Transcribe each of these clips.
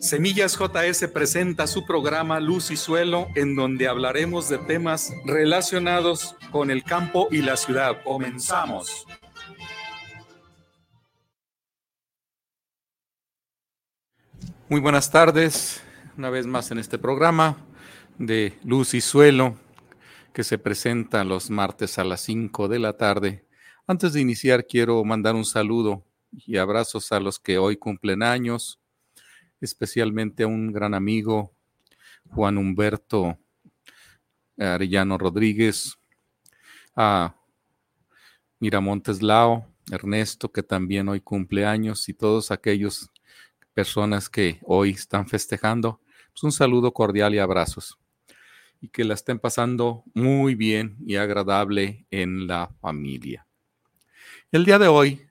Semillas JS presenta su programa Luz y Suelo, en donde hablaremos de temas relacionados con el campo y la ciudad. Comenzamos. Muy buenas tardes, una vez más en este programa de Luz y Suelo, que se presenta los martes a las 5 de la tarde. Antes de iniciar, quiero mandar un saludo y abrazos a los que hoy cumplen años especialmente a un gran amigo, Juan Humberto Arellano Rodríguez, a Miramontes Lao, Ernesto, que también hoy cumple años, y todos aquellos personas que hoy están festejando. Pues un saludo cordial y abrazos. Y que la estén pasando muy bien y agradable en la familia. El día de hoy,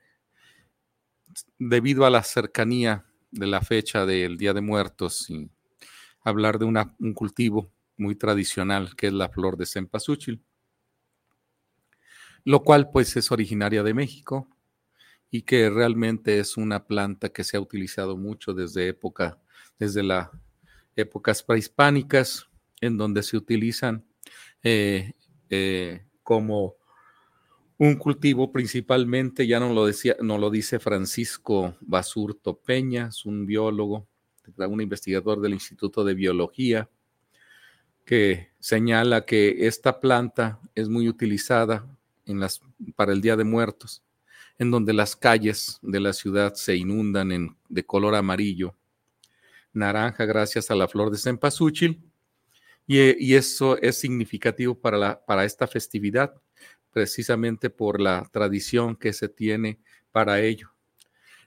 debido a la cercanía de la fecha del Día de Muertos y hablar de un cultivo muy tradicional que es la flor de cempasúchil, lo cual pues es originaria de México y que realmente es una planta que se ha utilizado mucho desde época, desde las épocas prehispánicas, en donde se utilizan eh, eh, como un cultivo principalmente, ya no lo decía, no lo dice Francisco Basurto Peñas, un biólogo, un investigador del Instituto de Biología, que señala que esta planta es muy utilizada para el Día de Muertos, en donde las calles de la ciudad se inundan de color amarillo, naranja gracias a la flor de cempasúchil, y, eso es significativo para esta festividad precisamente por la tradición que se tiene para ello.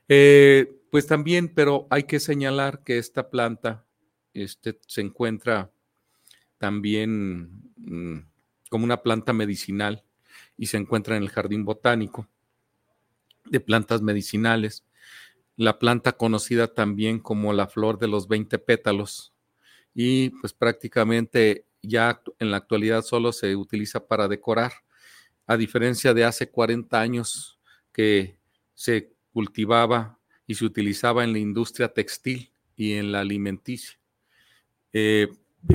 Eh, pues también, pero hay que señalar que esta planta este, se encuentra también mm, como una planta medicinal y se encuentra en el jardín botánico de plantas medicinales. La planta conocida también como la flor de los 20 pétalos y pues prácticamente ya en la actualidad solo se utiliza para decorar a diferencia de hace 40 años que se cultivaba y se utilizaba en la industria textil y en la alimenticia. Eh,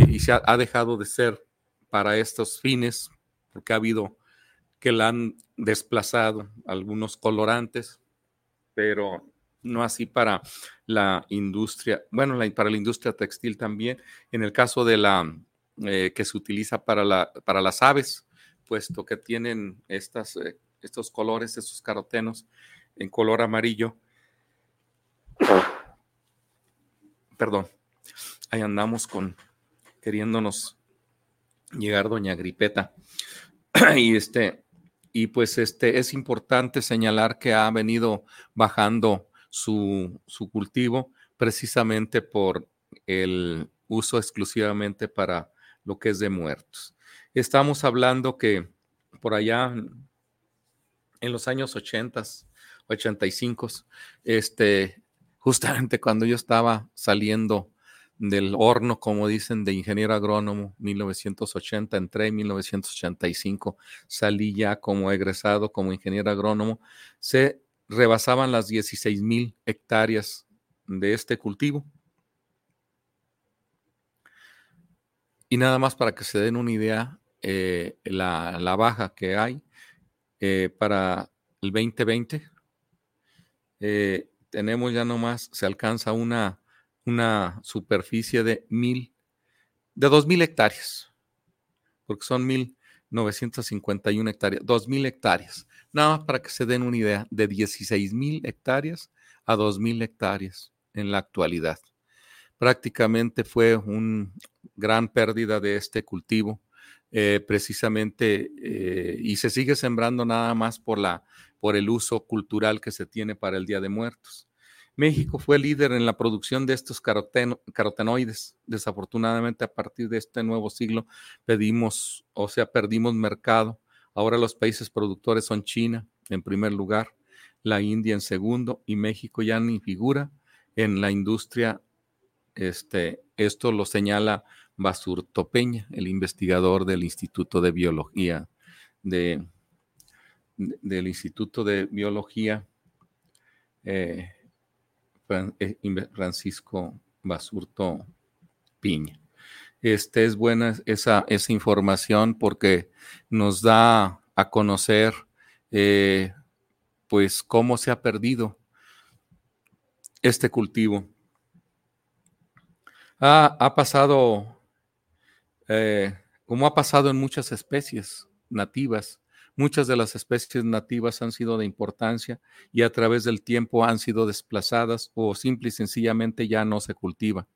y se ha, dejado de ser para estos fines, porque ha habido que la han desplazado algunos colorantes, pero no así para la industria, bueno, para la industria textil también. En el caso de la eh, que se utiliza para, la, para las aves, puesto que tienen estas, eh, estos colores, estos carotenos en color amarillo. Perdón, ahí andamos con queriéndonos llegar doña Gripeta. y este, y pues este es importante señalar que ha venido bajando su, su cultivo precisamente por el uso exclusivamente para lo que es de muertos. Estamos hablando que por allá en los años 80, 85, este, justamente cuando yo estaba saliendo del horno, como dicen, de ingeniero agrónomo, 1980, entré en 1985, salí ya como egresado, como ingeniero agrónomo, se rebasaban las 16 mil hectáreas de este cultivo. Y nada más para que se den una idea, eh, la, baja que hay eh, para el 2020. Eh, tenemos ya nomás, se alcanza una, una superficie de mil, de dos mil hectáreas, porque son mil 951 hectáreas, dos mil hectáreas. Nada más para que se den una idea, de 16 mil hectáreas a dos mil hectáreas en la actualidad. Prácticamente fue una gran pérdida de este cultivo eh, precisamente eh, y se sigue sembrando nada más por, la, por el uso cultural que se tiene para el Día de Muertos. México fue líder en la producción de estos carotenoides. Desafortunadamente, a partir de este nuevo siglo, pedimos, o sea, perdimos mercado Ahora los países productores son China en primer lugar, la India en segundo y México ya ni figura en la industria. Este, esto lo señala Basurto Peña, el investigador del Instituto de Biología de, del Instituto de Biología eh, eh, Francisco Basurto Piña. Este es buena esa, esa información porque nos da a conocer eh, pues cómo se ha perdido este cultivo. Ha, pasado, eh, como ha pasado en muchas especies nativas, muchas de las especies nativas han sido de importancia y a través del tiempo han sido desplazadas o simple y sencillamente ya no se cultivan.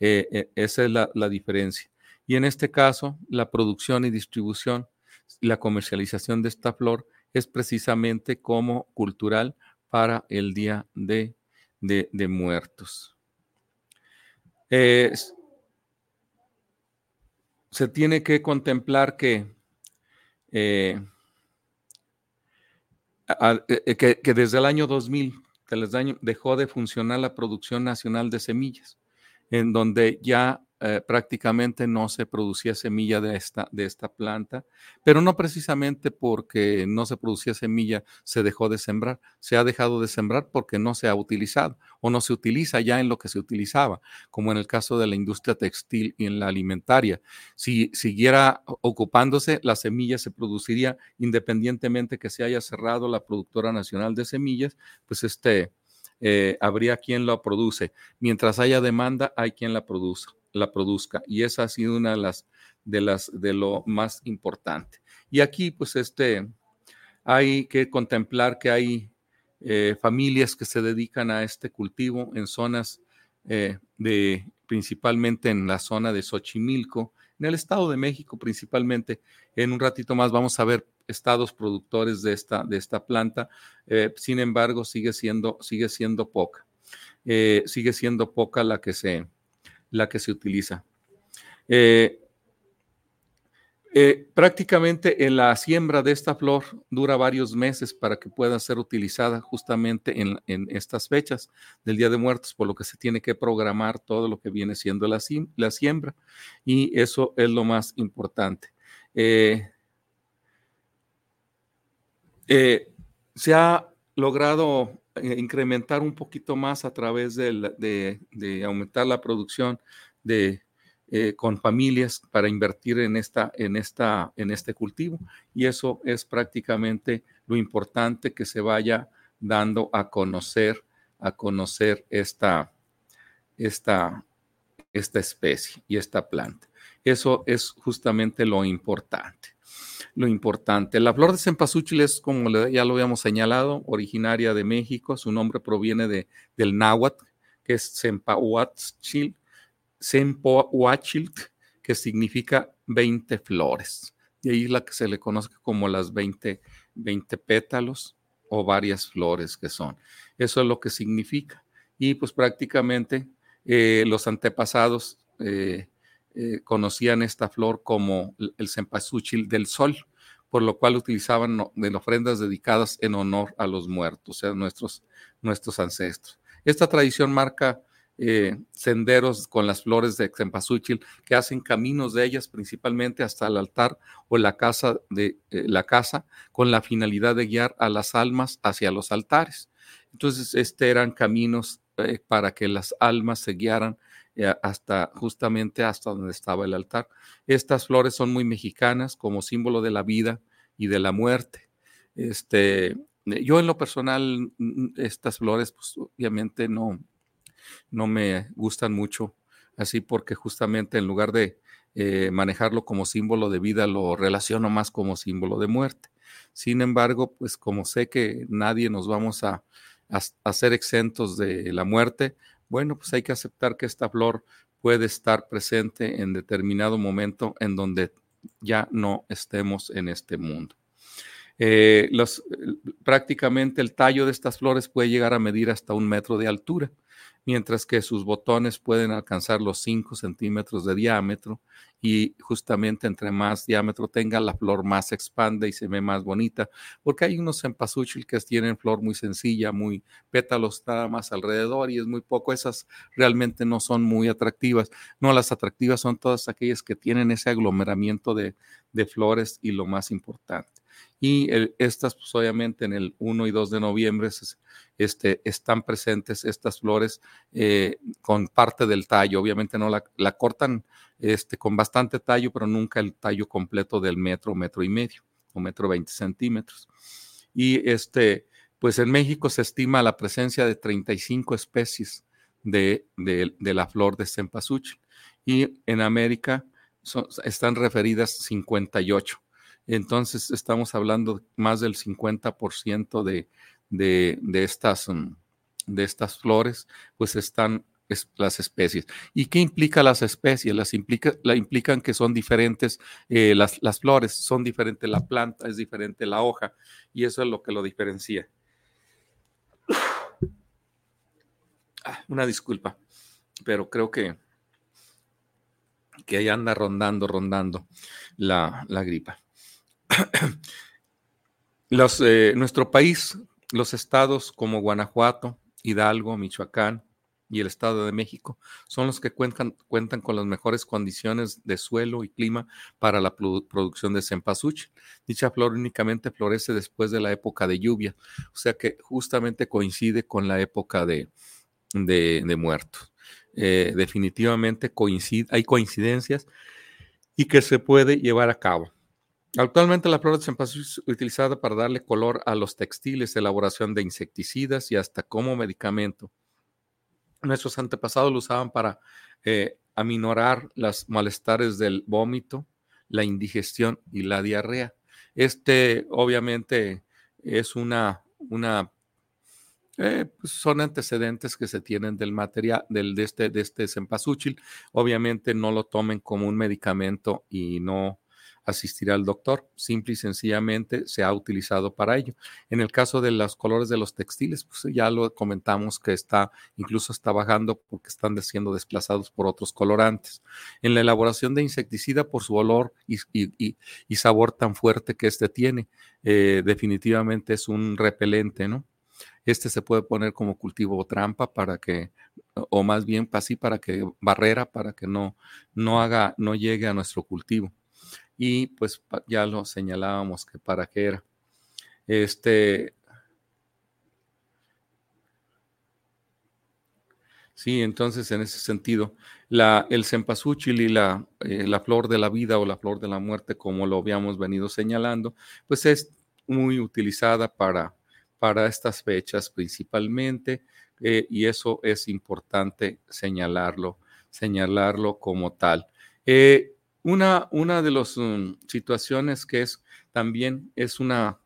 Eh, eh, esa es la, diferencia. Y en este caso, la producción y distribución la comercialización de esta flor es precisamente como cultural para el Día de, de, Muertos. Se tiene que contemplar que, eh, eh, que, desde el año 2000 dejó de funcionar la producción nacional de semillas, en donde ya eh, prácticamente no se producía semilla de esta, de esta planta, pero no precisamente porque no se producía semilla se dejó de sembrar, se ha dejado de sembrar porque no se ha utilizado o no se utiliza ya en lo que se utilizaba, como en el caso de la industria textil y en la alimentaria. Si siguiera ocupándose, la semilla se produciría independientemente que se haya cerrado la productora nacional de semillas, pues este... Eh, habría quien lo produce. Mientras haya demanda, hay quien la produce la produzca. Y esa ha sido una de las de las de lo más importante. Y aquí, pues, este, hay que contemplar que hay eh, familias que se dedican a este cultivo en zonas eh, de, principalmente en la zona de Xochimilco, en el Estado de México principalmente. En un ratito más vamos a ver estados productores de esta, de esta planta. Eh, sin embargo, sigue siendo, sigue siendo poca. sigue siendo poca la que se, la que se utiliza. Eh, eh, prácticamente en la siembra de esta flor dura varios meses para que pueda ser utilizada justamente en, estas fechas del Día de Muertos, por lo que se tiene que programar todo lo que viene siendo la, la siembra y eso es lo más importante. Eh, se ha logrado incrementar un poquito más a través de, aumentar la producción de, eh, con familias para invertir en, esta, en, esta, en este cultivo. Y eso es prácticamente lo importante que se vaya dando a conocer, a conocer esta, esta, esta especie y esta planta. Eso es justamente lo importante lo importante. La flor de cempasúchil es, como ya lo habíamos señalado, originaria de México. Su nombre proviene de, del náhuatl, que es cempahuachil, que significa 20 flores. Y ahí la que se le conoce como las 20, 20 pétalos o varias flores que son. Eso es lo que significa. Y pues prácticamente eh, los antepasados eh, eh, conocían esta flor como el cempasúchil del sol, por lo cual utilizaban de ofrendas dedicadas en honor a los muertos, o nuestros, nuestros ancestros. Esta tradición marca eh, senderos con las flores de cempasúchil que hacen caminos de ellas principalmente hasta el altar o la casa de eh, la casa con la finalidad de guiar a las almas hacia los altares. Entonces, este eran caminos para que las almas se guiaran hasta justamente hasta donde estaba el altar. Estas flores son muy mexicanas como símbolo de la vida y de la muerte. Este, yo en lo personal, estas flores, pues obviamente no, no me gustan mucho, así porque justamente en lugar de eh, manejarlo como símbolo de vida, lo relaciono más como símbolo de muerte. Sin embargo, pues como sé que nadie nos vamos a, a ser exentos de la muerte, bueno, pues hay que aceptar que esta flor puede estar presente en determinado momento en donde ya no estemos en este mundo. Eh, prácticamente el tallo de estas flores puede llegar a medir hasta un metro de altura. Mientras que sus botones pueden alcanzar los 5 centímetros de diámetro y justamente entre más diámetro tenga, la flor más se expande y se ve más bonita, porque hay unos cempasúchil que tienen flor muy sencilla, muy pétalos nada más alrededor y es muy poco, esas realmente no son muy atractivas, no, las atractivas son todas aquellas que tienen ese aglomeramiento de, de flores y lo más importante y estas, pues obviamente en el 1 y 2 de noviembre este, están presentes estas flores eh, con parte del tallo. Obviamente no la, cortan este, con bastante tallo, pero nunca el tallo completo del metro, metro y medio o metro 20 centímetros. Y este, pues en México se estima la presencia de 35 especies de, de, de la flor de cempasúchil y en América son, están referidas 58 entonces estamos hablando más del 50% de, de, estas, mm, de estas flores, pues están las especies. ¿Y qué implica las especies? Las implica, la implican que son diferentes eh, las, las, flores, son diferentes la planta, es diferente la hoja, y eso es lo que lo diferencia. Ah, una disculpa, pero creo que, que ahí anda rondando, rondando la, la gripa. Eh, nuestro país, los estados como Guanajuato, Hidalgo, Michoacán y el Estado de México son los que cuentan, cuentan con las mejores condiciones de suelo y clima para la producción de cempasúchil. Dicha flor únicamente florece después de la época de lluvia, o sea que justamente coincide con la época de, de, muertos. Eh, definitivamente coincide, hay coincidencias y que se puede llevar a cabo. Actualmente la flor de cempasúchil es utilizada para darle color a los textiles, elaboración de insecticidas y hasta como medicamento. Nuestros antepasados lo usaban para eh, aminorar los malestares del vómito, la indigestión y la diarrea. Este obviamente es una, una eh, pues, son antecedentes que se tienen del material, del, de este, de este cempasúchil. Obviamente no lo tomen como un medicamento y no asistir al doctor. Simple y sencillamente se ha utilizado para ello. En el caso de los colores de los textiles, pues ya lo comentamos que está, incluso está bajando porque están siendo desplazados por otros colorantes. En la elaboración de insecticida, por su olor y, sabor tan fuerte que este tiene, eh, definitivamente es un repelente, ¿no? Este se puede poner como cultivo trampa para que, o más bien así para que barrera, para que no, no haga, no llegue a nuestro cultivo y pues ya lo señalábamos que para qué era. Este, Sí, entonces en ese sentido, la, el cempasúchil y la, eh, la, flor de la vida o la flor de la muerte, como lo habíamos venido señalando, pues es muy utilizada para, para estas fechas principalmente, eh, y eso es importante señalarlo, señalarlo como tal. Eh, una, una de las um, situaciones que es también es una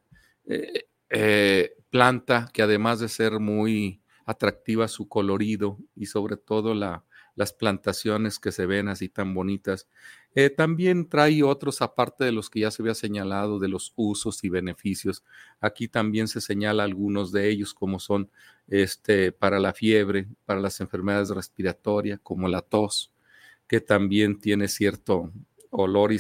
eh, eh, planta que además de ser muy atractiva su colorido y sobre todo la, las plantaciones que se ven así tan bonitas, eh, también trae otros aparte de los que ya se había señalado de los usos y beneficios. Aquí también se señala algunos de ellos como son este para la fiebre, para las enfermedades respiratorias como la tos, que también tiene cierto olor y,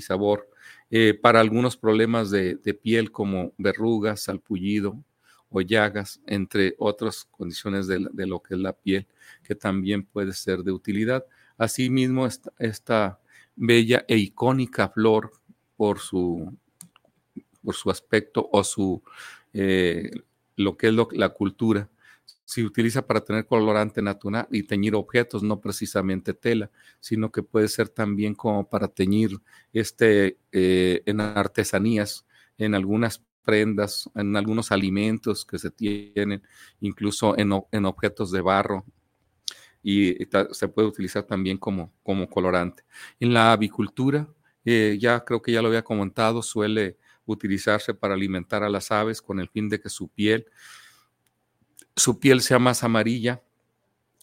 sabor. Eh, para algunos problemas de, piel como verrugas, salpullido o llagas, entre otras condiciones de, lo que es la piel, que también puede ser de utilidad. Asimismo, esta, bella e icónica flor por su, por su aspecto o su, eh, lo que es la cultura, se utiliza para tener colorante natural y teñir objetos, no precisamente tela, sino que puede ser también como para teñir este, eh, en artesanías, en algunas prendas, en algunos alimentos que se tienen, incluso en, en objetos de barro, y se puede utilizar también como, como colorante. En la avicultura, eh, ya creo que ya lo había comentado, suele utilizarse para alimentar a las aves con el fin de que su piel su piel sea más amarilla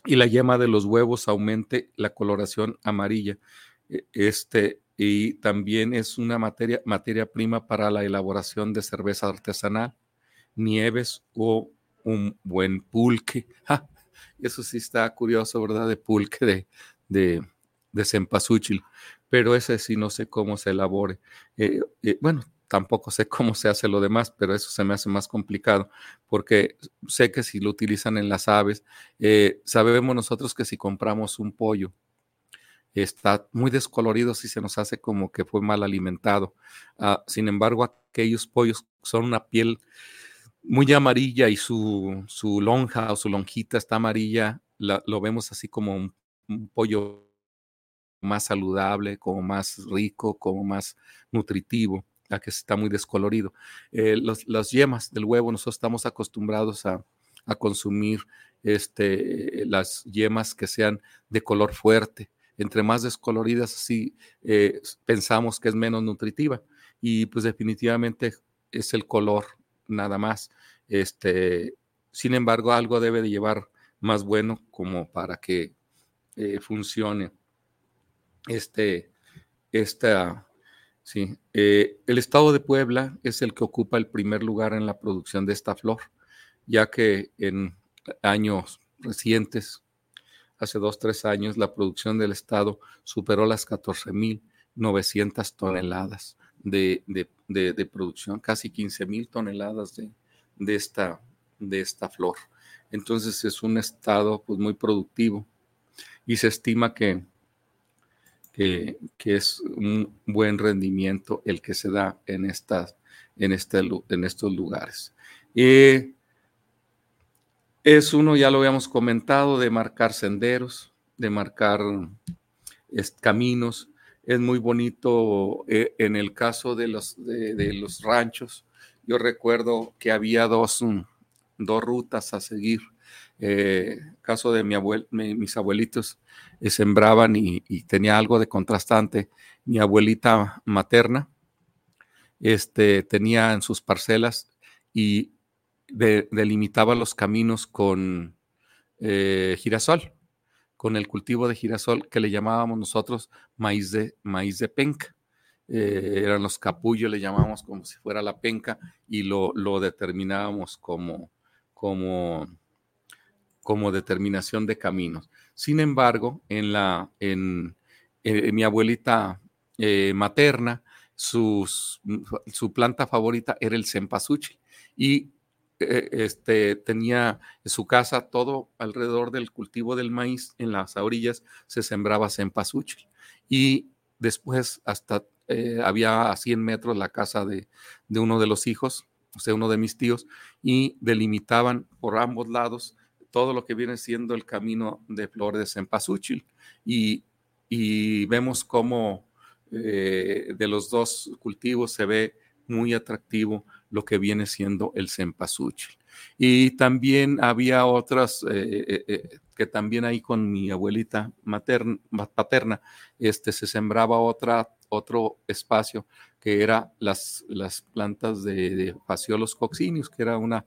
y la yema de los huevos aumente la coloración amarilla. E, este, y también es una materia, materia prima para la elaboración de cerveza artesanal, nieves o un buen pulque. Eso sí está curioso, ¿verdad? De pulque de, de, de cempasúchil, pero ese sí no sé cómo se elabore. Eh, eh, bueno, tampoco sé cómo se hace lo demás, pero eso se me hace más complicado, porque sé que si lo utilizan en las aves, eh, sabemos nosotros que si compramos un pollo, está muy descolorido si se nos hace como que fue mal alimentado. Ah, sin embargo, aquellos pollos son una piel muy amarilla y su, su lonja o su lonjita está amarilla, lo vemos así como un, pollo más saludable, como más rico, como más nutritivo, a que está muy descolorido. Eh, las yemas del huevo, nosotros estamos acostumbrados a, a consumir este, las yemas que sean de color fuerte, entre más descoloridas, así eh, pensamos que es menos nutritiva. Y pues definitivamente es el color nada más. Este, sin embargo, algo debe de llevar más bueno como para que eh, funcione este, esta, sí. Eh, el estado de Puebla es el que ocupa el primer lugar en la producción de esta flor, ya que en años recientes hace dos, tres años, la producción del Estado superó las 14.900 toneladas de, de, producción, casi 15.000 toneladas de, de, esta, de esta flor. Entonces es un Estado pues, muy productivo y se estima que, que, es un buen rendimiento el que se da en, en, este, en estos lugares. Eh, es uno, ya lo habíamos comentado, de marcar senderos, de marcar caminos. Es muy bonito eh, en el caso de los, de, los ranchos. Yo recuerdo que había dos, dos rutas a seguir. Eh, caso de mi abuel, mis abuelitos eh, sembraban y, tenía algo de contrastante. Mi abuelita materna este, tenía en sus parcelas y delimitaba los caminos con eh, girasol, con el cultivo de girasol que le llamábamos nosotros maíz de, maíz de penca. Eh, eran los capullos, le llamábamos como si fuera la penca y lo, lo determinábamos como, como, como determinación de caminos. Sin embargo, en, la, en, mi abuelita eh, materna, sus, su planta favorita era el cempasúchil y eh, este, tenía en su casa todo alrededor del cultivo del maíz, en las orillas se sembraba cempasúchil. Y después hasta eh, había a 100 metros la casa de, uno de los hijos, o sea, uno de mis tíos, y delimitaban por ambos lados todo lo que viene siendo el camino de flores de cempasúchil. Y, y vemos cómo eh, de los dos cultivos se ve muy atractivo lo que viene siendo el cempasúchil. Y también había otras eh, eh, que también ahí con mi abuelita materna, paterna, este, se sembraba otra, otro espacio que era las, las plantas de, de coccinius, que era una,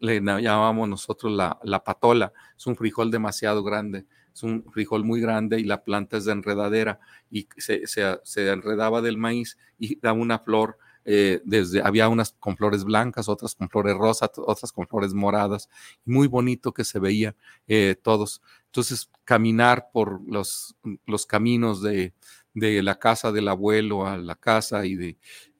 le llamábamos nosotros la, la patola, es un frijol demasiado grande, es un frijol muy grande y la planta es de enredadera y se, se, se enredaba del maíz y da una flor eh, desde, había unas con flores blancas, otras con flores rosas, otras con flores moradas, muy bonito que se veía eh, todos. Entonces, caminar por los, los caminos de, de, la casa del abuelo a la casa y de,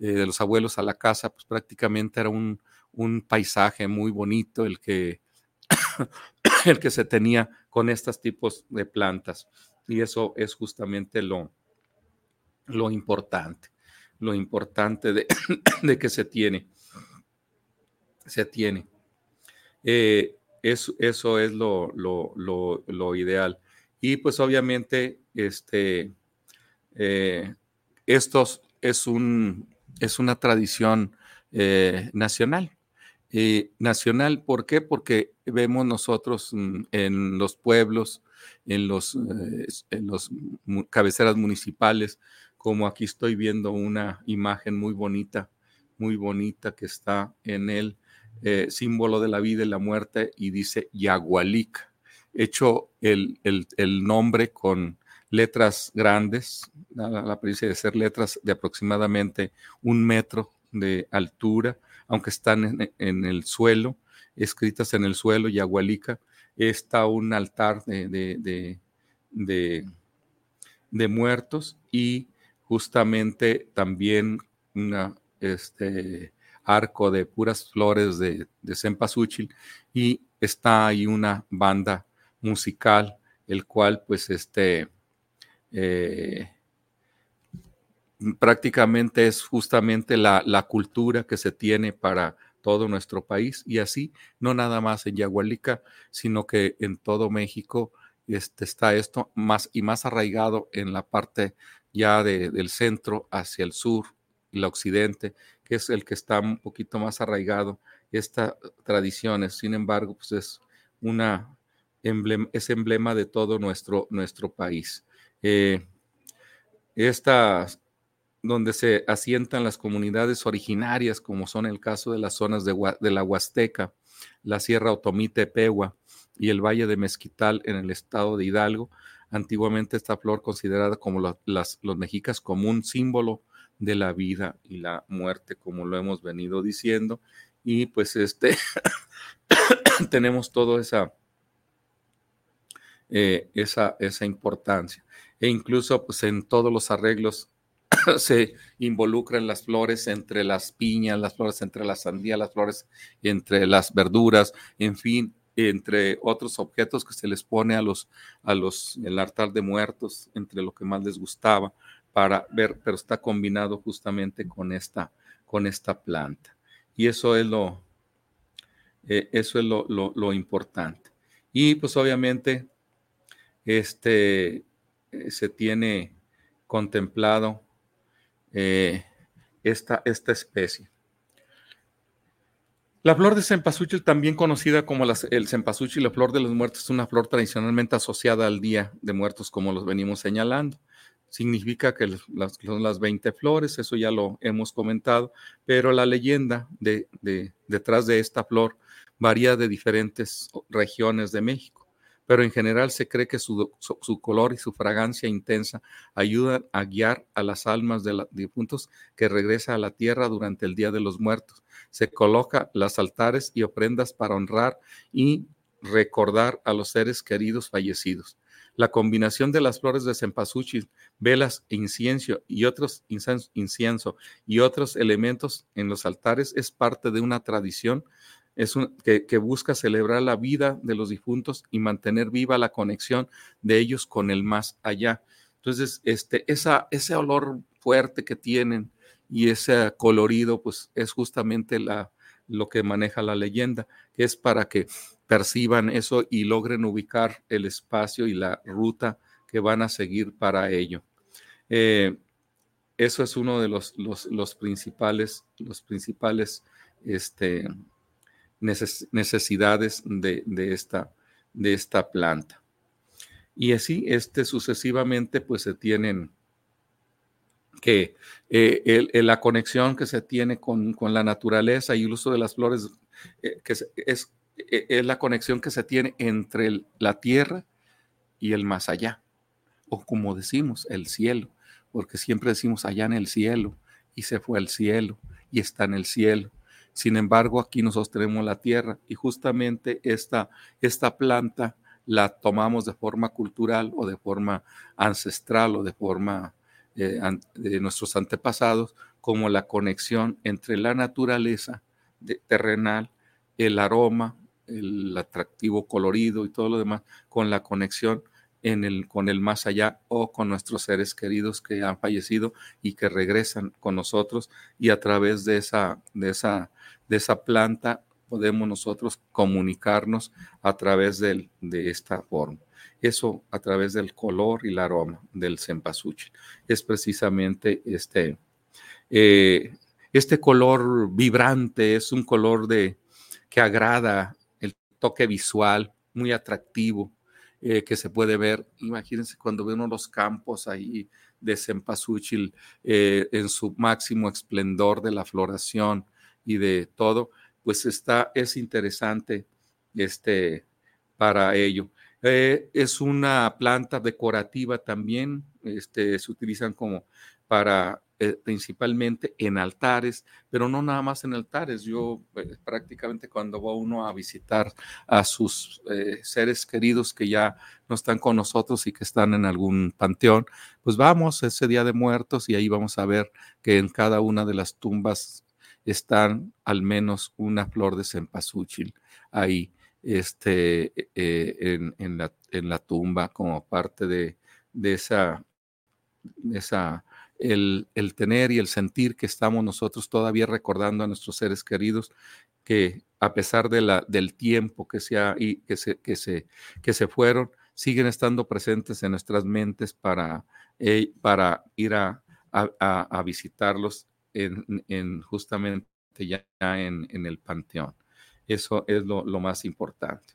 eh, de, los abuelos a la casa, pues prácticamente era un, un paisaje muy bonito el que, el que se tenía con estos tipos de plantas. Y eso es justamente lo, lo importante lo importante de, de que se tiene. Se tiene. Eh, eso, es lo, lo, lo, ideal. Y pues obviamente, este, eh, estos es, un, es una tradición eh, nacional. nacional, ¿por qué? Porque vemos nosotros mm, en los pueblos, en los, en los cabeceras municipales, como aquí estoy viendo una imagen muy bonita, muy bonita que está en el eh, símbolo de la vida y la muerte y dice Yagualic, hecho el, nombre con letras grandes, la, la de ser letras de aproximadamente un metro de altura, aunque están en, el suelo, escritas en el suelo, Yagualica, está un altar de, de, muertos y justamente también un este, arco de puras flores de, de cempasúchil y está ahí una banda musical, el cual pues este eh, prácticamente es justamente la, la, cultura que se tiene para todo nuestro país y así, no nada más en Yagualica, sino que en todo México este, está esto más y más arraigado en la parte ya del centro hacia el sur y el occidente, que es el que está un poquito más arraigado estas tradiciones. Sin embargo, pues es una emblema, emblema de todo nuestro, nuestro país. Eh, estas donde se asientan las comunidades originarias, como son el caso de las zonas de, la Huasteca, la Sierra Otomite Pegua y el Valle de Mezquital en el estado de Hidalgo. Antiguamente esta flor considerada como las, los mexicas como un símbolo de la vida y la muerte, como lo hemos venido diciendo. Y pues este, tenemos toda esa, eh, esa, esa importancia. E incluso pues en todos los arreglos se involucran las flores entre las piñas, las flores entre la sandía, las flores entre las verduras, en fin, entre otros objetos que se les pone a los, a los, el altar de muertos, entre lo que más les gustaba, para ver, pero está combinado justamente con esta, con esta planta. Y eso es lo, eh, eso es lo, lo, importante. Y pues obviamente, este, se tiene contemplado eh, esta, esta especie. La flor de cempasúchil, también conocida como el cempasúchil, la flor de los muertos, es una flor tradicionalmente asociada al Día de Muertos, como los venimos señalando. Significa que las, son las 20 flores, eso ya lo hemos comentado, pero la leyenda de, detrás de esta flor varía de diferentes regiones de México pero en general se cree que su, color y su fragancia intensa ayudan a guiar a las almas de los difuntos que regresa a la tierra durante el Día de los Muertos. Se coloca los altares y ofrendas para honrar y recordar a los seres queridos fallecidos. La combinación de las flores de cempasúchil, velas, incienso y otros incienso y otros elementos en los altares es parte de una tradición es un, que, busca celebrar la vida de los difuntos y mantener viva la conexión de ellos con el más allá. Entonces, este, ese olor fuerte que tienen y ese colorido, pues es justamente la, lo que maneja la leyenda, que es para que perciban eso y logren ubicar el espacio y la ruta que van a seguir para ello. Eh, eso es uno de los, los, los principales, los principales este, necesidades de, esta, de esta planta. Y así, este, sucesivamente, pues se tienen que eh, la conexión que se tiene con, la naturaleza y el uso de las flores, eh, que es, eh, es, la conexión que se tiene entre la tierra y el más allá, o como decimos, el cielo, porque siempre decimos allá en el cielo, y se fue al cielo, y está en el cielo. Sin embargo, aquí nosotros tenemos la tierra y justamente esta, esta planta la tomamos de forma cultural o de forma ancestral o de forma eh, de nuestros antepasados como la conexión entre la naturaleza terrenal, el aroma, el atractivo colorido y todo lo demás, con la conexión con el más allá o con nuestros seres queridos que han fallecido y que regresan con nosotros y a través de esa, de esa, de esa planta podemos nosotros comunicarnos a través de esta forma. Eso a través del color y el aroma del cempasúchil. Es precisamente este, eh, este color vibrante, es un color de, que agrada el toque visual, muy atractivo, eh, que se puede ver. Imagínense cuando ve uno los campos ahí de cempasúchil eh, en su máximo esplendor de la floración y de todo, pues está, es interesante este, para ello. Eh, es una planta decorativa también, este, se utilizan como para eh, principalmente en altares, pero no nada más en altares. Yo eh, prácticamente cuando va uno a visitar a sus eh, seres queridos que ya no están con nosotros y que están en algún panteón, pues vamos ese día de muertos y ahí vamos a ver que en cada una de las tumbas están al menos una flor de cempasúchil ahí este, en, la, en, la, tumba como parte de, de esa, esa el, tener y el sentir que estamos nosotros todavía recordando a nuestros seres queridos que a pesar de la, del tiempo que se, y que, se, que, se, que se fueron, siguen estando presentes en nuestras mentes para, eh, para ir a, a, visitarlos en, en, justamente ya en, en, el panteón. Eso es lo, lo más importante.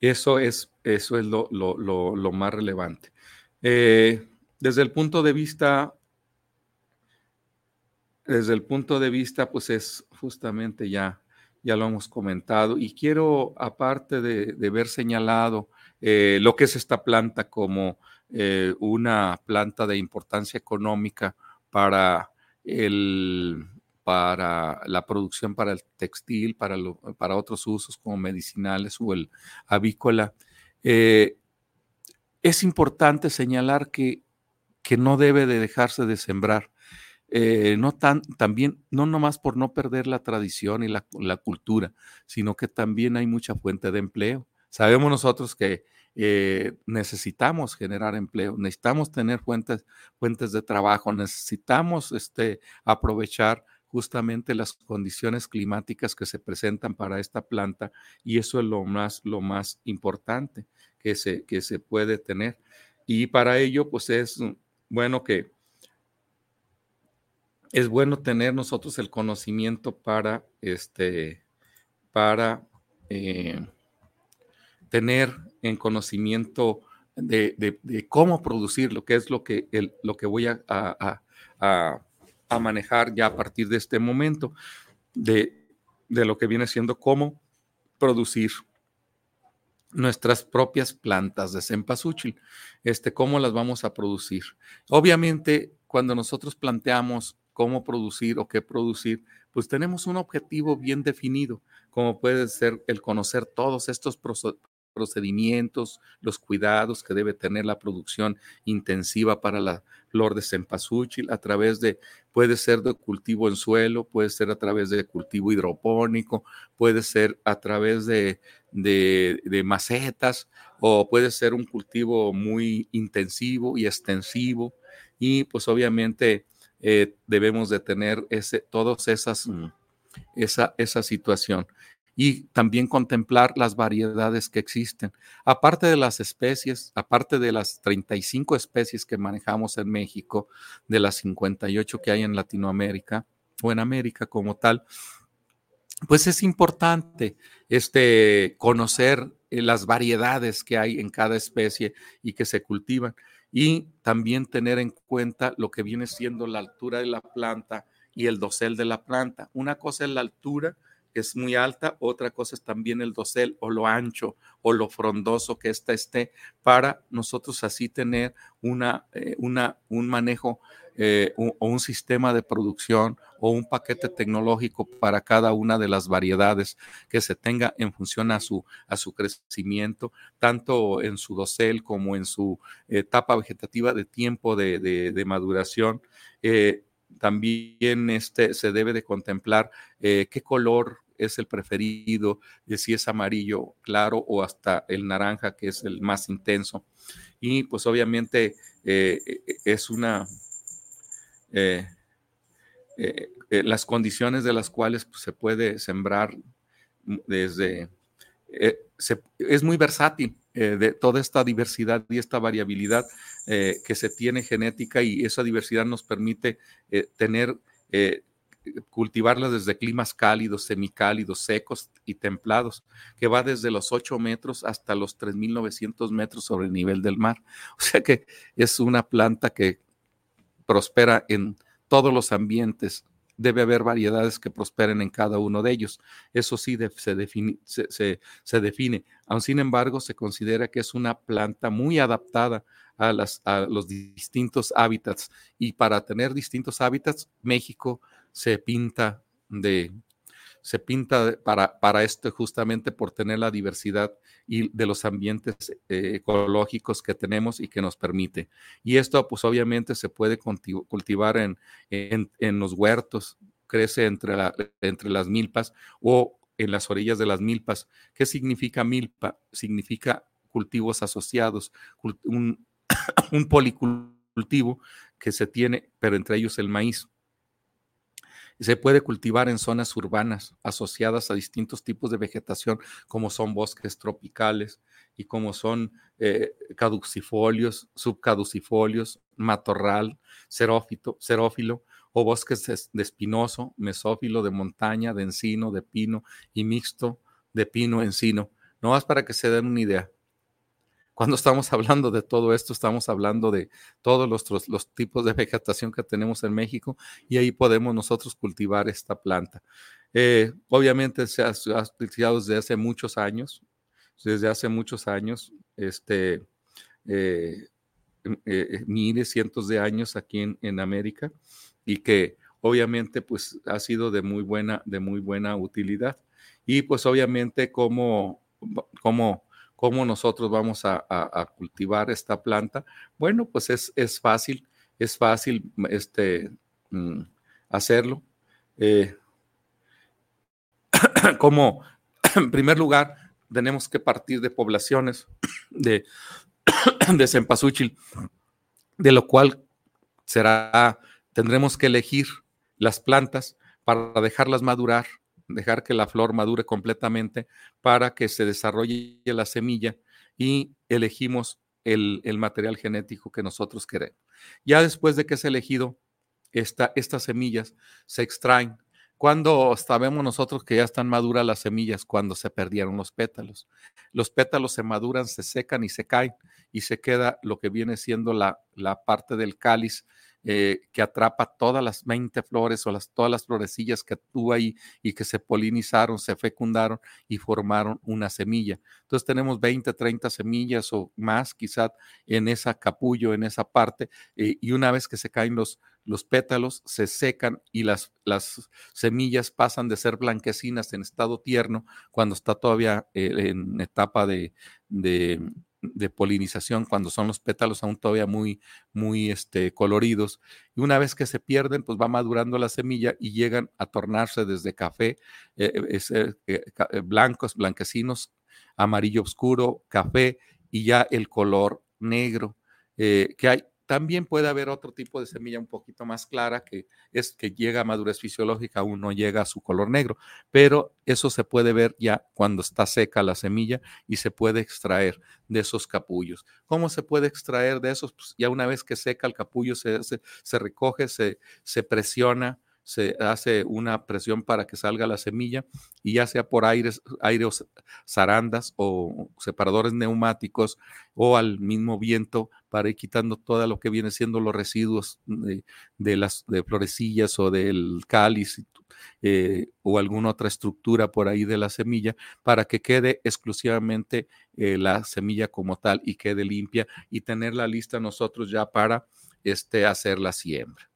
Eso es, eso es lo, lo, lo más relevante. Eh, desde el punto de vista, desde el punto de vista, pues es justamente ya, ya lo hemos comentado. Y quiero, aparte de, de ver señalado eh, lo que es esta planta como eh, una planta de importancia económica para el para la producción para el textil, para, para otros usos como medicinales o el avícola. Eh, es importante señalar que que no debe de dejarse de sembrar. Eh, no tan, también, no nomás por no perder la tradición y la, cultura, sino que también hay mucha fuente de empleo. Sabemos nosotros que eh, necesitamos generar empleo, necesitamos tener fuentes, fuentes de trabajo, necesitamos este, aprovechar justamente las condiciones climáticas que se presentan para esta planta y eso es lo más, lo más importante que se, que se puede tener. Y para ello, pues es bueno que es bueno tener nosotros el conocimiento para este para eh, tener en conocimiento de, cómo producir lo que es lo que, lo que voy a, a, manejar ya a partir de este momento, de, de lo que viene siendo cómo producir nuestras propias plantas de cempasúchil. Este, ¿Cómo las vamos a producir? Obviamente, cuando nosotros planteamos cómo producir o qué producir, pues tenemos un objetivo bien definido, como puede ser el conocer todos estos procedimientos, los cuidados que debe tener la producción intensiva para la flor de cempasúchil a través de, puede ser de cultivo en suelo, puede ser a través de cultivo hidropónico, puede ser a través de, de, macetas o puede ser un cultivo muy intensivo y extensivo. Y pues obviamente eh, debemos de tener ese, todas esas, esa, esa situación y también contemplar las variedades que existen. Aparte de las especies, aparte de las 35 especies que manejamos en México, de las 58 que hay en Latinoamérica o en América como tal, pues es importante este, conocer eh, las variedades que hay en cada especie y que se cultivan y también tener en cuenta lo que viene siendo la altura de la planta y el dosel de la planta. Una cosa es la altura, es muy alta, otra cosa es también el dosel o lo ancho o lo frondoso que ésta esté para nosotros así tener una, eh, una, un manejo eh, o un sistema de producción o un paquete tecnológico para cada una de las variedades que se tenga en función a su, a su crecimiento, tanto en su dosel como en su etapa vegetativa de tiempo de, de, maduración. Eh, también este, se debe de contemplar qué color es el preferido, de si es amarillo claro o hasta el naranja, que es el más intenso. Y pues obviamente eh, e, e, es una... Eh, eh, las condiciones de las cuales pues, se puede sembrar desde... es muy versátil de toda esta diversidad y esta variabilidad que se tiene genética y esa diversidad nos permite tener cultivarlas desde climas cálidos, semicálidos, secos y templados, que va desde los 8 metros hasta los 3.900 metros sobre el nivel del mar. O sea que es una planta que prospera en todos los ambientes. Debe haber variedades que prosperen en cada uno de ellos. Eso sí se, define, se, define. Aun sin embargo, se considera que es una planta muy adaptada a, a los distintos hábitats. Y para tener distintos hábitats, México se pinta de, se pinta para, para esto justamente por tener la diversidad y de los ambientes eh, ecológicos que tenemos y que nos permite. Y esto pues obviamente se puede cultivar en, en, los huertos, crece entre, la, entre las milpas o en las orillas de las milpas. ¿Qué significa milpa? Significa cultivos asociados, un, un policultivo que se tiene, pero entre ellos el maíz se puede cultivar en zonas urbanas asociadas a distintos tipos de vegetación, como son bosques tropicales y como son eh, caducifolios, subcaducifolios, matorral, xerófito, xerófilo o bosques de espinoso, mesófilo, de montaña, de encino, de pino y mixto de pino-encino. No más para que se den una idea. Cuando estamos hablando de todo esto, estamos hablando de todos los, los, tipos de vegetación que tenemos en México y ahí podemos nosotros cultivar esta planta. Eh, obviamente se ha, utilizado desde hace muchos años, desde hace muchos años, este, eh, eh, miles, cientos de años aquí en, en, América y que obviamente pues ha sido de muy buena, de muy buena utilidad. Y pues obviamente como, como ¿Cómo nosotros vamos a, cultivar esta planta? Bueno, pues es, es fácil, es fácil este, mm, hacerlo. Eh, como, en primer lugar, tenemos que partir de poblaciones de, de cempasúchil, de lo cual será, tendremos que elegir las plantas para dejarlas madurar dejar que la flor madure completamente para que se desarrolle la semilla y elegimos el, material genético que nosotros queremos. Ya después de que es elegido, estas semillas se extraen. Cuando sabemos nosotros que ya están maduras las semillas? Cuando se perdieron los pétalos. Los pétalos se maduran, se secan y se caen y se queda lo que viene siendo la, la parte del cáliz eh, que atrapa todas las 20 flores o las, todas las florecillas que tuvo ahí y que se polinizaron, se fecundaron y formaron una semilla. Entonces tenemos 20, 30 semillas o más quizás en esa capullo, en esa parte, eh, y una vez que se caen los, los pétalos, se secan y las, las semillas pasan de ser blanquecinas en estado tierno cuando está todavía eh, en etapa de de polinización cuando son los pétalos aún todavía muy, muy este, coloridos. Y una vez que se pierden, pues va madurando la semilla y llegan a tornarse desde café, eh, eh, eh, blancos, blanquecinos, amarillo oscuro, café y ya el color negro. que hay, también puede haber otro tipo de semilla un poquito más clara que es que llega a madurez fisiológica, aún no llega a su color negro, pero eso se puede ver ya cuando está seca la semilla y se puede extraer de esos capullos. ¿Cómo se puede extraer de esos? Pues ya una vez que seca el capullo se, se, recoge, se, se presiona, se hace una presión para que salga la semilla y ya sea por aires, aires zarandas o separadores neumáticos o al mismo viento para ir quitando todo lo que viene siendo los residuos de, las florecillas o del cáliz eh, o alguna otra estructura por ahí de la semilla para que quede exclusivamente eh, la semilla como tal y quede limpia y tenerla lista nosotros ya para este, hacer la siembra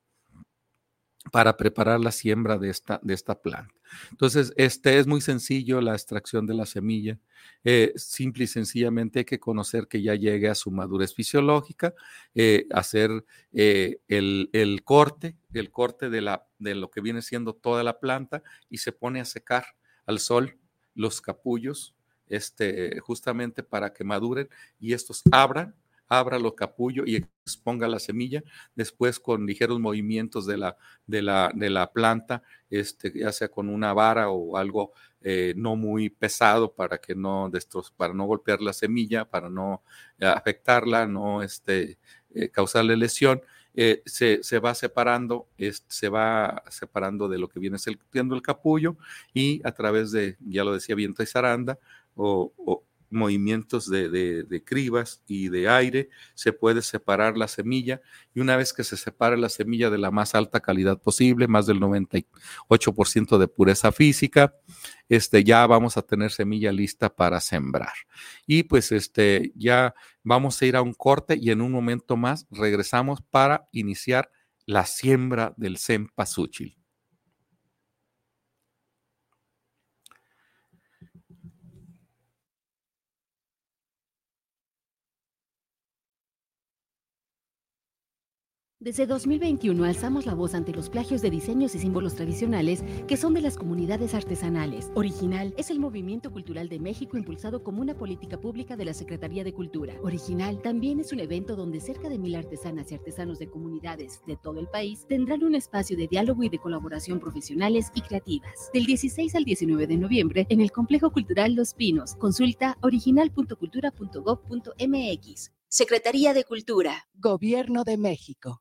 para preparar la siembra de esta, de esta planta. Entonces, este es muy sencillo la extracción de la semilla. Eh, simple y sencillamente hay que conocer que ya llegue a su madurez fisiológica, eh, hacer eh, el, el, corte, el corte de, la, de lo que viene siendo toda la planta y se pone a secar al sol los capullos, este, justamente para que maduren y estos abran abra los capullo y exponga la semilla, después con ligeros movimientos de la, de la, de la planta, este, ya sea con una vara o algo eh, no muy pesado para que no para no golpear la semilla, para no eh, afectarla, no este, eh, causarle lesión. se, se, va separando, se va separando de lo que viene siendo el capullo y a través de, ya lo decía, viento y zaranda o movimientos de, cribas y de aire, se puede separar la semilla y una vez que se separe la semilla de la más alta calidad posible, más del 98% de pureza física, este, ya vamos a tener semilla lista para sembrar. Y pues este, ya vamos a ir a un corte y en un momento más regresamos para iniciar la siembra del cempasúchil. Desde 2021 alzamos la voz ante los plagios de diseños y símbolos tradicionales que son de las comunidades artesanales. Original es el movimiento cultural de México impulsado como una política pública de la Secretaría de Cultura. Original también es un evento donde cerca de mil artesanas y artesanos de comunidades de todo el país tendrán un espacio de diálogo y de colaboración profesionales y creativas. Del 16 al 19 de noviembre en el Complejo Cultural Los Pinos. Consulta original.cultura.gov.mx. Secretaría de Cultura. Gobierno de México.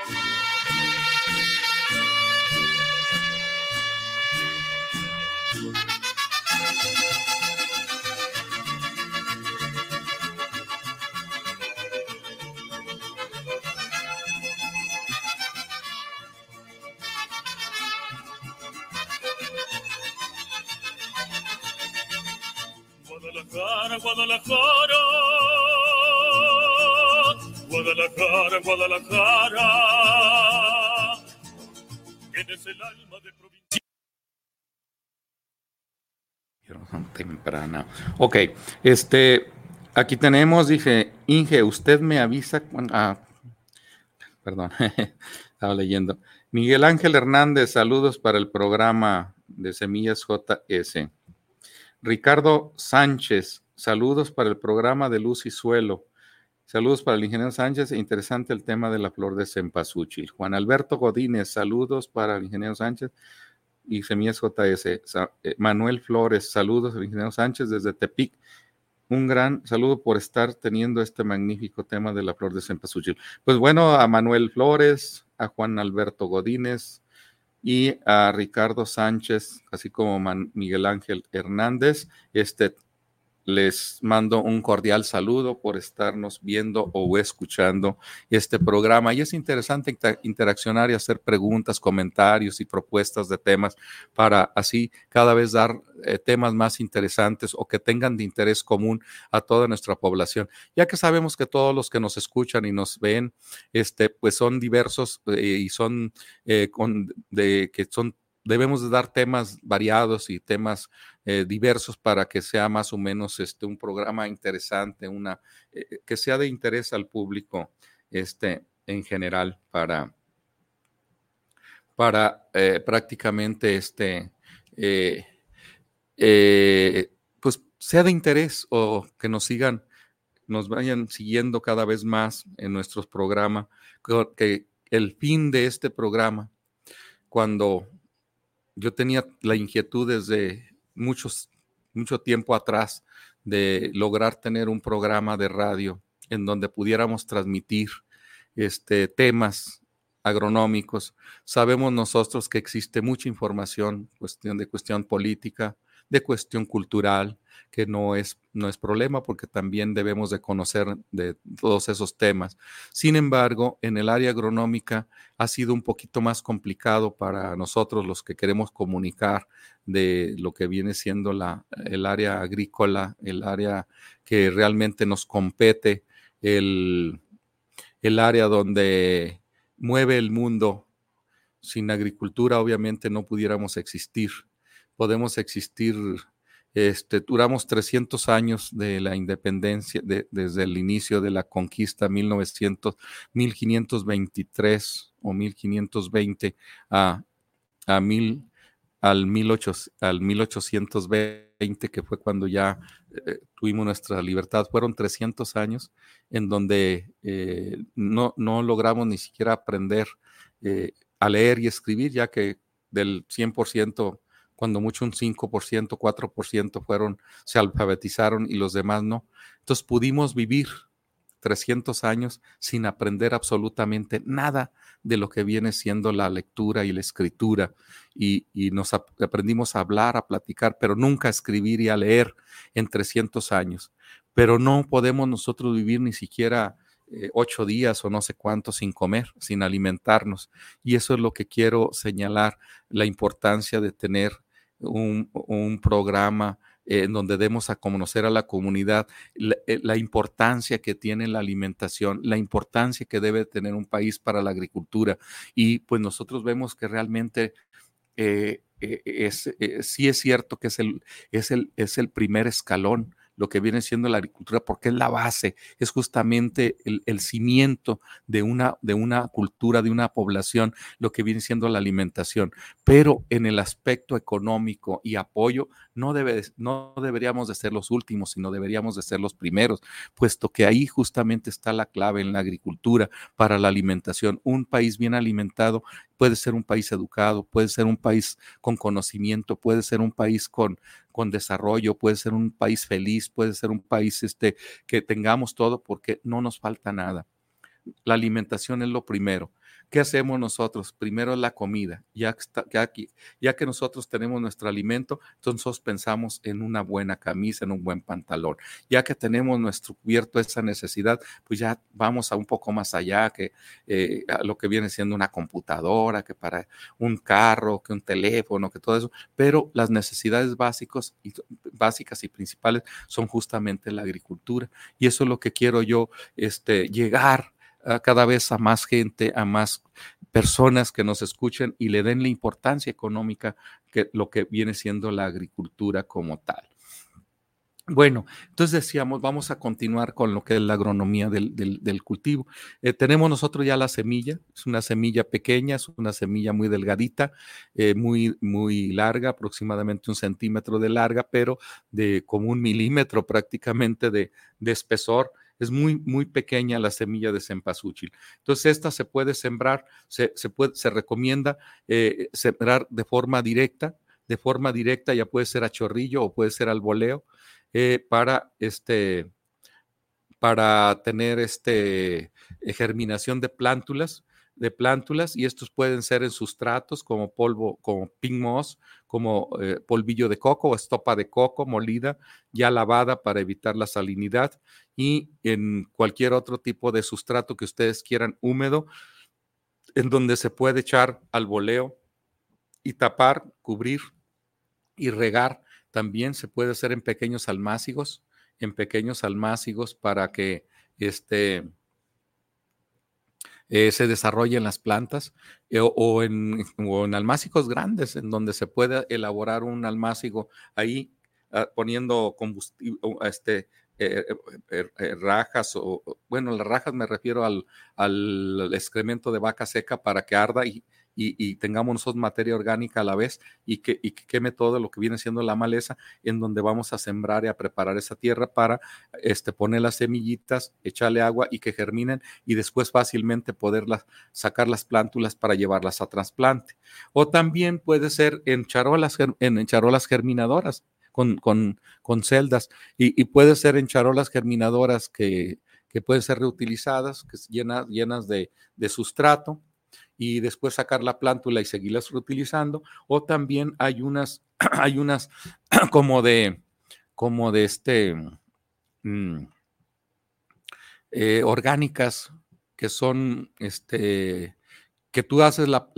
Guadalajara, Guadalajara, Guadalajara, tienes el alma de provincia. Temprana. Ok, este, aquí tenemos, dije, Inge, usted me avisa. Ah, perdón, estaba leyendo. Miguel Ángel Hernández, saludos para el programa de Semillas JS. Ricardo Sánchez, saludos para el programa de Luz y Suelo. Saludos para el ingeniero Sánchez, interesante el tema de la flor de cempasúchil. Juan Alberto Godínez, saludos para el ingeniero Sánchez y Semillas JS. Eh, Manuel Flores, saludos al ingeniero Sánchez desde Tepic. Un gran saludo por estar teniendo este magnífico tema de la flor de cempasúchil. Pues bueno, a Manuel Flores, a Juan Alberto Godínez, y a Ricardo Sánchez, así como Miguel Ángel Hernández. Este, les mando un cordial saludo por estarnos viendo o escuchando este programa. Y es interesante interaccionar y hacer preguntas, comentarios y propuestas de temas para así cada vez dar eh, temas más interesantes o que tengan de interés común a toda nuestra población. Ya que sabemos que todos los que nos escuchan y nos ven, este, pues son diversos eh, y son eh, con, de, que son debemos de dar temas variados y temas eh, diversos para que sea más o menos este, un programa interesante, una, eh, que sea de interés al público este, en general para, para eh, prácticamente este, pues sea de interés o que nos sigan, nos vayan siguiendo cada vez más en nuestros programas, que el fin de este programa, cuando yo tenía la inquietud desde muchos, mucho tiempo atrás de lograr tener un programa de radio en donde pudiéramos transmitir este, temas agronómicos. Sabemos nosotros que existe mucha información, cuestión de cuestión política, de cuestión cultural, que no es, no es problema porque también debemos de conocer de todos esos temas. Sin embargo, en el área agronómica ha sido un poquito más complicado para nosotros los que queremos comunicar de lo que viene siendo la, el área agrícola, el área que realmente nos compete, el, el área donde mueve el mundo. Sin agricultura obviamente no pudiéramos existir podemos existir, este, duramos 300 años de la independencia, desde el inicio de la conquista 1900, 1523 o 1520 a, a mil, al, 18, al 1820, que fue cuando ya eh, tuvimos nuestra libertad. Fueron 300 años en donde eh, no, no, logramos ni siquiera aprender eh, a leer y escribir, ya que del 100%, cuando mucho un 5%, 4% fueron, se alfabetizaron y los demás no. Entonces pudimos vivir 300 años sin aprender absolutamente nada de lo que viene siendo la lectura y la escritura. Y, nos aprendimos a hablar, a platicar, pero nunca a escribir y a leer en 300 años. Pero no podemos nosotros vivir ni siquiera eh, ocho días o no sé cuánto sin comer, sin alimentarnos. Y eso es lo que quiero señalar, la importancia de tener un, programa en donde demos a conocer a la comunidad eh, la, importancia que tiene la alimentación, la importancia que debe tener un país para la agricultura. Y pues nosotros vemos que realmente eh, eh, es, sí es cierto que es el, es el, es el primer escalón lo que viene siendo la agricultura, porque es la base, es justamente el, cimiento de una, de una cultura, de una población, lo que viene siendo la alimentación. Pero en el aspecto económico y apoyo, no, debe, no deberíamos de ser los últimos, sino deberíamos de ser los primeros, puesto que ahí justamente está la clave en la agricultura para la alimentación. Un país bien alimentado puede ser un país educado, puede ser un país con conocimiento, puede ser un país con, con desarrollo, puede ser un país feliz, puede ser un país este, que tengamos todo porque no nos falta nada. La alimentación es lo primero. ¿Qué hacemos nosotros? Primero la comida. Ya que, nosotros tenemos nuestro alimento, entonces pensamos en una buena camisa, en un buen pantalón. Ya que tenemos nuestro cubierto esa necesidad, pues ya vamos a un poco más allá que eh, lo que viene siendo una computadora, que para un carro, que un teléfono, que todo eso. Pero las necesidades básicos y, básicas y principales son justamente la agricultura. Y eso es lo que quiero yo este, llegar cada vez a más gente, a más personas que nos escuchen y le den la importancia económica que lo que viene siendo la agricultura como tal. Bueno, entonces decíamos, vamos a continuar con lo que es la agronomía del, cultivo. Eh, tenemos nosotros ya la semilla, es una semilla pequeña, es una semilla muy delgadita, eh, muy, muy larga, aproximadamente un centímetro de larga, pero de como un milímetro prácticamente de, de espesor es muy, muy pequeña la semilla de cempasúchil. Entonces, esta se puede sembrar, se, puede, se recomienda eh, sembrar de forma directa, de forma directa ya puede ser a chorrillo o puede ser al voleo, eh, para este para tener este eh, germinación de plántulas de plántulas y estos pueden ser en sustratos como polvo, como pink moss, como eh, polvillo de coco o estopa de coco molida, ya lavada para evitar la salinidad y en cualquier otro tipo de sustrato que ustedes quieran húmedo, en donde se puede echar al voleo y tapar, cubrir y regar. También se puede hacer en pequeños almácigos, en pequeños almácigos para que este, eh, se desarrolla en las plantas eh, o, en, almácigos grandes, en donde se puede elaborar un almácigo ahí ah, poniendo combustible, este, eh, rajas o, bueno, las rajas me refiero al, al, excremento de vaca seca para que arda y, y, tengamos nosotros materia orgánica a la vez y que, queme todo lo que viene siendo la maleza en donde vamos a sembrar y a preparar esa tierra para este, poner las semillitas, echarle agua y que germinen y después fácilmente poderlas sacar las plántulas para llevarlas a trasplante. O también puede ser en charolas, en charolas germinadoras. Con, con, celdas y, puede ser en charolas germinadoras que, que pueden ser reutilizadas, que llenas, llenas de, de sustrato y después sacar la plántula y seguirlas reutilizando. O también hay unas, hay unas como de, como de este, mm, eh, orgánicas que son, este, que tú haces la,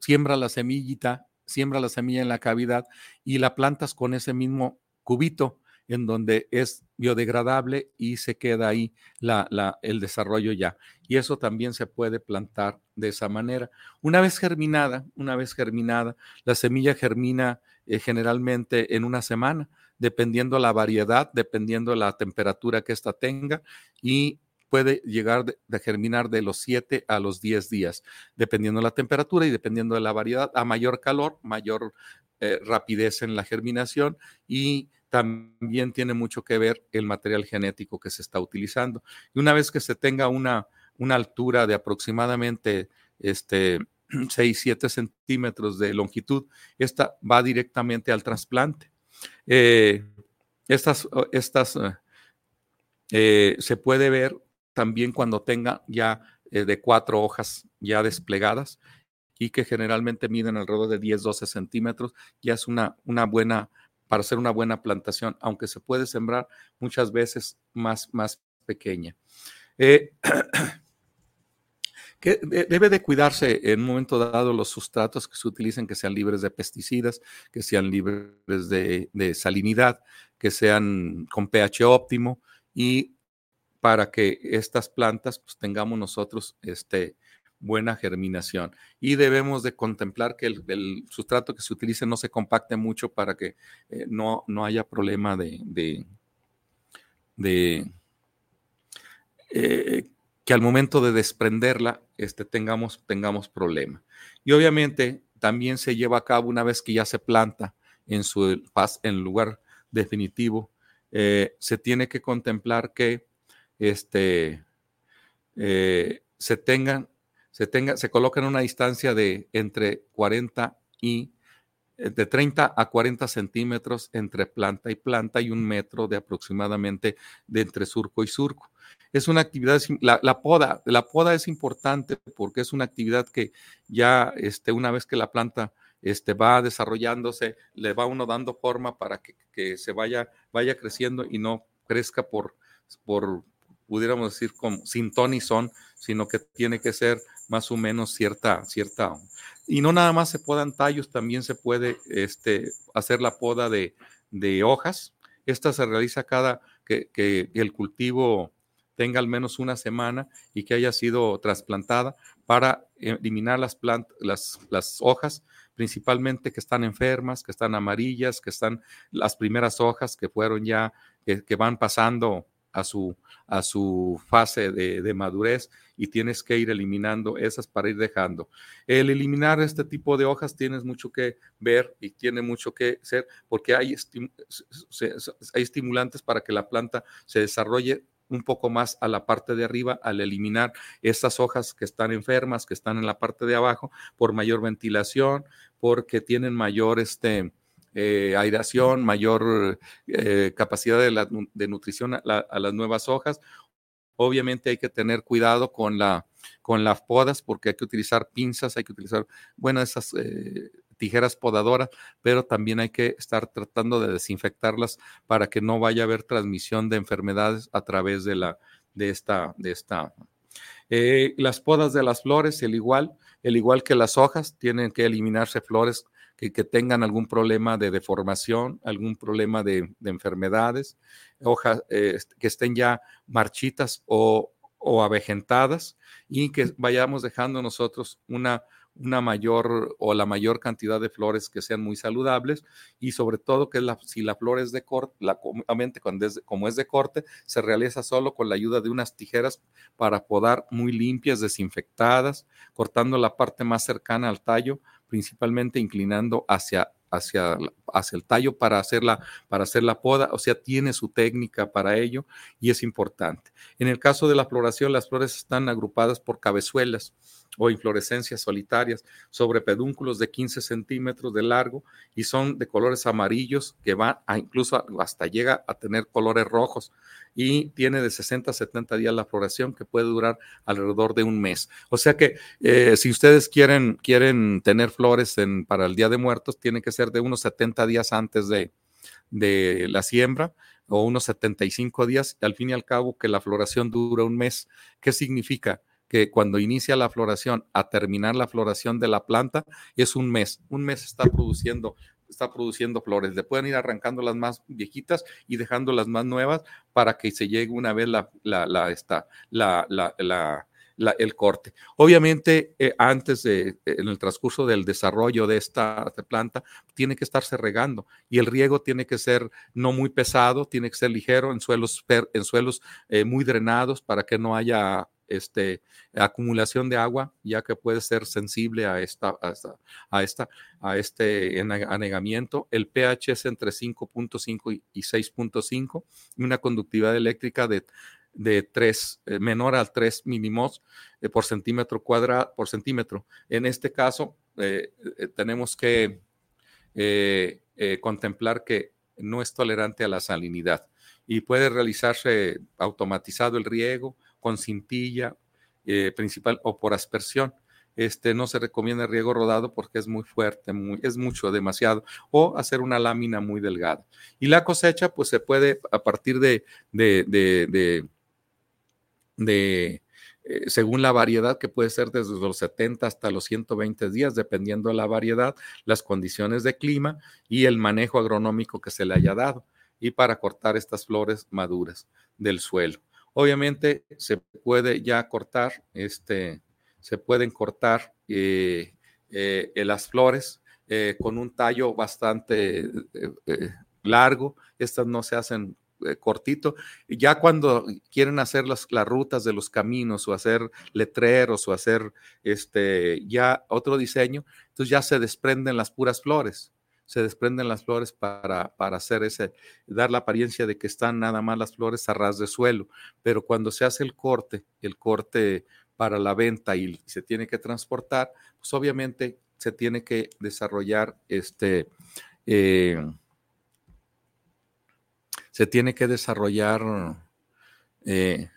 siembra la semillita, siembra la semilla en la cavidad y la plantas con ese mismo cubito en donde es biodegradable y se queda ahí la, el desarrollo ya. Y eso también se puede plantar de esa manera. Una vez germinada, una vez germinada, la semilla germina eh, generalmente en una semana, dependiendo la variedad, dependiendo la temperatura que ésta tenga y puede llegar de, germinar de los 7 a los 10 días, dependiendo de la temperatura y dependiendo de la variedad. A mayor calor, mayor eh, rapidez en la germinación y también tiene mucho que ver el material genético que se está utilizando. Y una vez que se tenga una, una altura de aproximadamente este, 6, 7 centímetros de longitud, esta va directamente al trasplante. Eh, estas, estas eh, se puede ver también cuando tenga ya eh, de cuatro hojas ya desplegadas y que generalmente miden alrededor de 10, 12 centímetros, ya es una, una buena, para hacer una buena plantación, aunque se puede sembrar muchas veces más, más pequeña. Eh, que debe de cuidarse en un momento dado los sustratos que se utilicen, que sean libres de pesticidas, que sean libres de, de salinidad, que sean con pH óptimo y para que estas plantas pues, tengamos nosotros este, buena germinación. Y debemos de contemplar que el, sustrato que se utilice no se compacte mucho para que eh, no, no, haya problema de, de, de eh, que al momento de desprenderla este, tengamos, tengamos problema. Y obviamente también se lleva a cabo una vez que ya se planta en su en lugar definitivo, eh, se tiene que contemplar que este, eh, se tengan, se tenga, se colocan una distancia de entre 40 y eh, de 30 a 40 centímetros entre planta y planta y un metro de aproximadamente de entre surco y surco. Es una actividad, la, la, poda, la poda es importante porque es una actividad que ya este, una vez que la planta este, va desarrollándose, le va uno dando forma para que, que se vaya, vaya creciendo y no crezca por, por pudiéramos decir, como, sin ton y son, sino que tiene que ser más o menos cierta, cierta. Y no nada más se podan tallos, también se puede este, hacer la poda de, de hojas. Esta se realiza cada que, que, el cultivo tenga al menos una semana y que haya sido trasplantada para eliminar las, plantas, las, las hojas, principalmente que están enfermas, que están amarillas, que están las primeras hojas que fueron ya, que, que van pasando a su, a su fase de, de, madurez y tienes que ir eliminando esas para ir dejando. El eliminar este tipo de hojas tienes mucho que ver y tiene mucho que ser porque hay, hay estimulantes para que la planta se desarrolle un poco más a la parte de arriba al eliminar estas hojas que están enfermas, que están en la parte de abajo, por mayor ventilación, porque tienen mayor este, eh, aireación, mayor eh, capacidad de, nutrición a, la, a, las nuevas hojas. Obviamente hay que tener cuidado con las podas porque hay que utilizar pinzas, hay que utilizar, bueno, esas eh, tijeras podadoras, pero también hay que estar tratando de desinfectarlas para que no vaya a haber transmisión de enfermedades a través de, la, de esta. De esta. Eh, las podas de las flores, el igual, el igual que las hojas, tienen que eliminarse flores que, tengan algún problema de deformación, algún problema de, de enfermedades, hojas eh, que estén ya marchitas o, o, avejentadas y que vayamos dejando nosotros una, una mayor o la mayor cantidad de flores que sean muy saludables y sobre todo que la, si la flor es de corte, la, cuando es, como es de corte, se realiza solo con la ayuda de unas tijeras para podar muy limpias, desinfectadas, cortando la parte más cercana al tallo principalmente inclinando hacia, hacia, hacia el tallo para hacer, la, para hacer la poda, o sea, tiene su técnica para ello y es importante. En el caso de la floración, las flores están agrupadas por cabezuelas o inflorescencias solitarias sobre pedúnculos de 15 centímetros de largo y son de colores amarillos que van a incluso hasta llega a tener colores rojos y tiene de 60 a 70 días la floración que puede durar alrededor de un mes. O sea que eh, si ustedes quieren, quieren tener flores en, para el Día de Muertos, tiene que ser de unos 70 días antes de, de la siembra o unos 75 días, al fin y al cabo que la floración dura un mes. ¿Qué significa? Que cuando inicia la floración a terminar la floración de la planta es un mes. Un mes está produciendo está produciendo flores. Le pueden ir arrancando las más viejitas y dejando las más nuevas para que se llegue una vez la, la, la, esta, la, la, el corte. Obviamente, eh, antes de, en el transcurso del desarrollo de esta planta, tiene que estarse regando y el riego tiene que ser no muy pesado, tiene que ser ligero en suelos, en suelos eh, muy drenados para que no haya este, acumulación de agua, ya que puede ser sensible a, esta, a, esta, a, este anegamiento. El pH es entre 5.5 y 6.5 y una conductividad eléctrica de, de 3, eh, menor al 3 mínimos eh, por centímetro cuadrado, por centímetro. En este caso, eh, tenemos que contemplar que no es tolerante a la salinidad y puede realizarse automatizado el riego con cintilla eh, principal o por aspersión. Este, no se recomienda riego rodado porque es muy fuerte, es mucho, demasiado, o hacer una lámina muy delgada. Y la cosecha, pues se puede a partir de, de, de, de, eh, según la variedad, que puede ser desde los 70 hasta los 120 días, dependiendo de la variedad, las condiciones de clima y el manejo agronómico que se le haya dado, y para cortar estas flores maduras del suelo. Obviamente se puede ya cortar, este, se pueden cortar eh, eh, las flores eh, con un tallo bastante largo. Estas no se hacen cortito. Ya cuando quieren hacer las, las, rutas de los caminos o hacer letreros o hacer este, ya otro diseño, entonces ya se desprenden las puras flores se desprenden las flores para, para hacer ese, dar la apariencia de que están nada más las flores a ras de suelo, pero cuando se hace el corte, el corte para la venta y se tiene que transportar, pues obviamente se tiene que desarrollar este, eh, se tiene que desarrollar eh,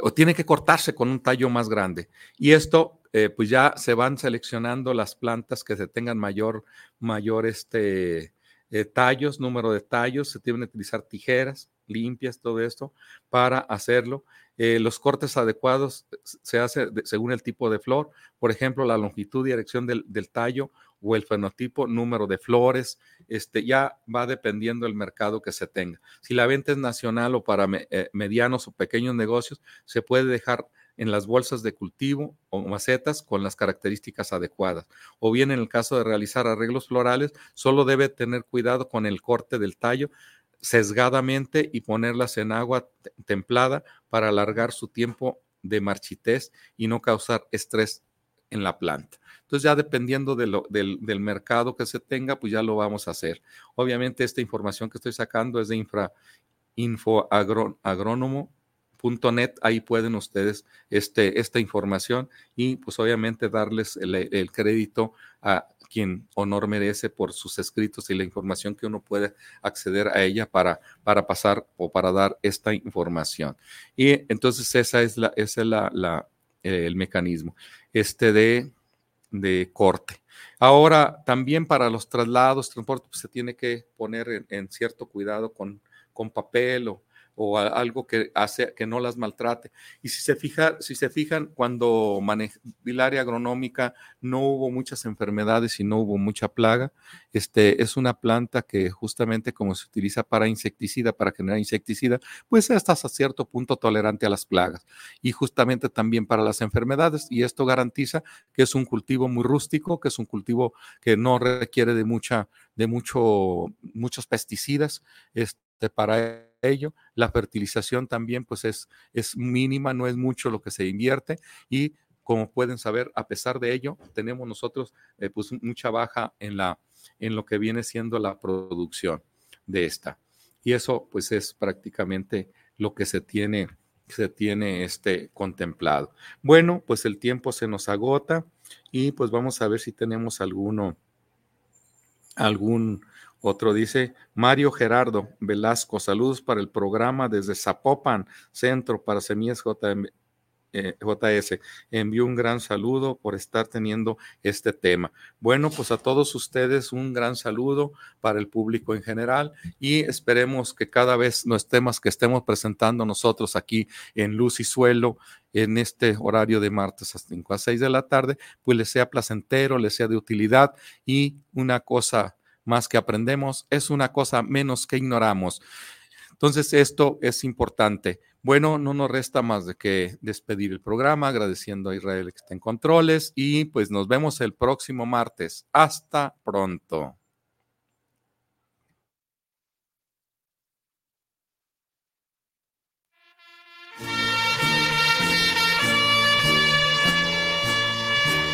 o tiene que cortarse con un tallo más grande. Y esto eh, pues ya se van seleccionando las plantas que se tengan mayor, mayor este, eh, tallos, número de tallos, se tienen que utilizar tijeras limpias, todo esto, para hacerlo. Eh, los cortes adecuados se hace según el tipo de flor, por ejemplo, la longitud y dirección del, tallo o el fenotipo, número de flores, este, ya va dependiendo del mercado que se tenga. Si la venta es nacional o para medianos o pequeños negocios, se puede dejar en las bolsas de cultivo o macetas con las características adecuadas. O bien en el caso de realizar arreglos florales, solo debe tener cuidado con el corte del tallo sesgadamente y ponerlas en agua templada para alargar su tiempo de marchitez y no causar estrés en la planta. Entonces ya dependiendo de lo, del, mercado que se tenga, pues ya lo vamos a hacer. Obviamente esta información que estoy sacando es de infra, info agrónomo net, ahí pueden ustedes este, esta información y pues obviamente darles el, crédito a quien honor merece por sus escritos y la información que uno puede acceder a ella para, para pasar o para dar esta información. Y entonces esa es, la, ese es la, el mecanismo este de, de corte. Ahora, también para los traslados, transporte, pues, se tiene que poner en, en cierto cuidado con, con papel o, o algo que hace que no las maltrate. Y si se, fija, si se fijan, cuando manejé el área agronómica no hubo muchas enfermedades y no hubo mucha plaga, este, es una planta que justamente como se utiliza para insecticida, para generar insecticida, pues es hasta cierto punto tolerante a las plagas y justamente también para las enfermedades. Y esto garantiza que es un cultivo muy rústico, que es un cultivo que no requiere de mucha, de mucho, muchos pesticidas, este, para ello. La fertilización también pues es, es mínima, no es mucho lo que se invierte y como pueden saber, a pesar de ello, tenemos nosotros eh, pues mucha baja en, la, en lo que viene siendo la producción de esta. Y eso pues es prácticamente lo que se tiene, se tiene este contemplado. Bueno, pues el tiempo se nos agota y pues vamos a ver si tenemos alguno, algún otro dice, Mario Gerardo Velasco, saludos para el programa desde Zapopan, Centro para Semillas JM. eh, JS, envío un gran saludo por estar teniendo este tema. Bueno, pues a todos ustedes un gran saludo para el público en general y esperemos que cada vez los temas que estemos presentando nosotros aquí en Luz y Suelo, en este horario de martes a 5 a 6 de la tarde, pues les sea placentero, les sea de utilidad y una cosa más que aprendemos es una cosa menos que ignoramos. Entonces, esto es importante. Bueno, no nos resta más de que despedir el programa, agradeciendo a Israel que está en controles y pues nos vemos el próximo martes. Hasta pronto.